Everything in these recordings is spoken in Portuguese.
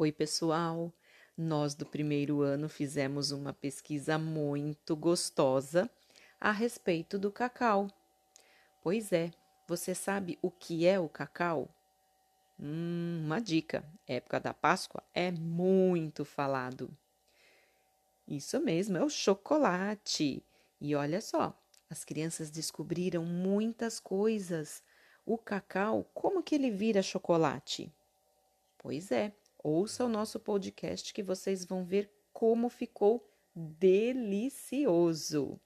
Oi, pessoal! Nós do primeiro ano fizemos uma pesquisa muito gostosa a respeito do cacau. Pois é, você sabe o que é o cacau? Hum, uma dica: época da Páscoa é muito falado. Isso mesmo, é o chocolate. E olha só, as crianças descobriram muitas coisas. O cacau, como que ele vira chocolate? Pois é, Ouça o nosso podcast que vocês vão ver como ficou delicioso.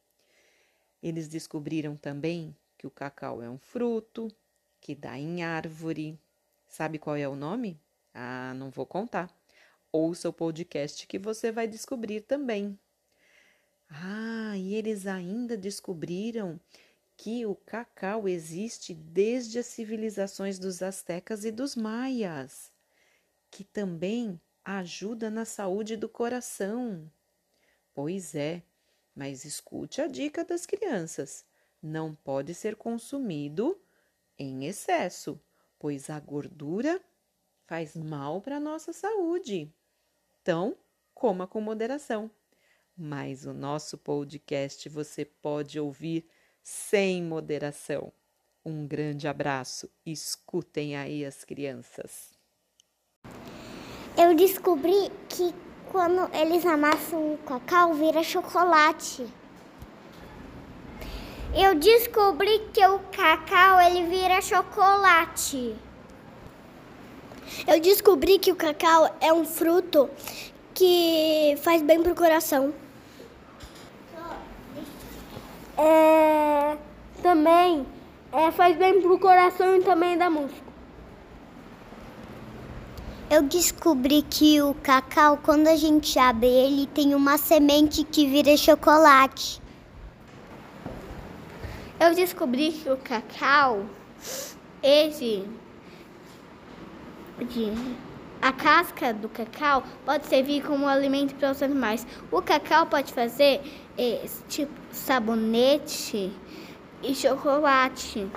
Eles descobriram também que o cacau é um fruto que dá em árvore. Sabe qual é o nome? Ah, não vou contar. Ouça o podcast que você vai descobrir também. Ah, e eles ainda descobriram que o cacau existe desde as civilizações dos astecas e dos maias que também ajuda na saúde do coração. Pois é, mas escute a dica das crianças: não pode ser consumido em excesso, pois a gordura faz mal para a nossa saúde. Então, coma com moderação. Mas o nosso podcast você pode ouvir sem moderação. Um grande abraço. Escutem aí as crianças. Eu descobri que quando eles amassam o cacau, vira chocolate. Eu descobri que o cacau ele vira chocolate. Eu descobri que o cacau é um fruto que faz bem pro coração. É, também é, faz bem pro coração e também da música. Eu descobri que o cacau, quando a gente abre ele, tem uma semente que vira chocolate. Eu descobri que o cacau, ele, a casca do cacau pode servir como alimento para os animais. O cacau pode fazer tipo sabonete e chocolate.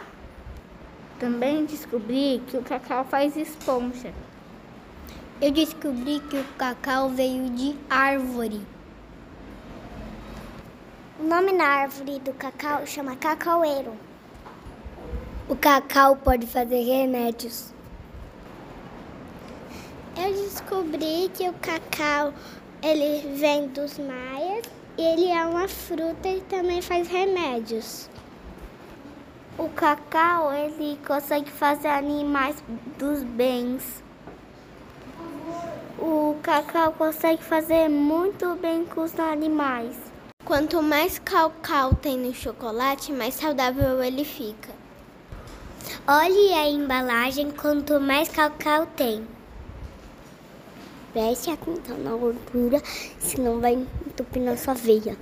Também descobri que o cacau faz esponja. Eu descobri que o cacau veio de árvore. O nome na árvore do cacau chama cacaueiro. O cacau pode fazer remédios. Eu descobri que o cacau ele vem dos maias e ele é uma fruta e também faz remédios. O cacau ele consegue fazer animais dos bens o cacau consegue fazer muito bem com os animais. Quanto mais cacau tem no chocolate, mais saudável ele fica. Olhe a embalagem, quanto mais cacau tem. Preste atenção na gordura, senão vai entupir na sua veia.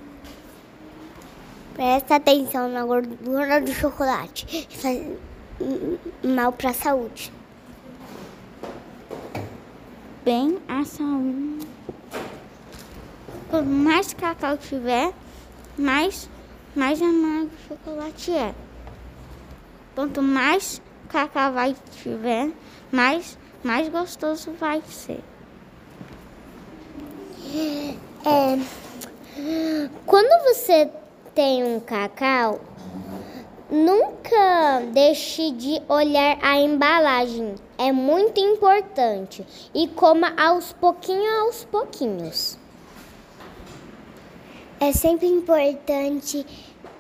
Preste atenção na gordura do chocolate, faz mal para a saúde bem a saúde. Quanto mais cacau tiver, mais, mais amargo o chocolate é. Quanto mais cacau vai tiver, mais, mais gostoso vai ser. É, quando você tem um cacau, Nunca deixe de olhar a embalagem, é muito importante. E coma aos pouquinhos, aos pouquinhos. É sempre importante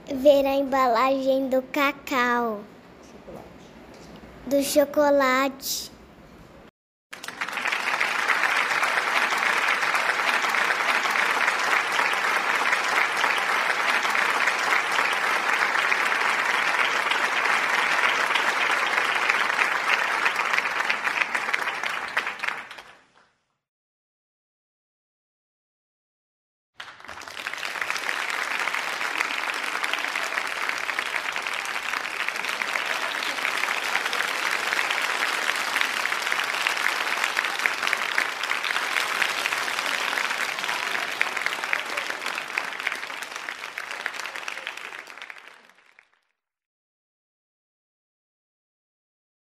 ver a embalagem do cacau, do chocolate.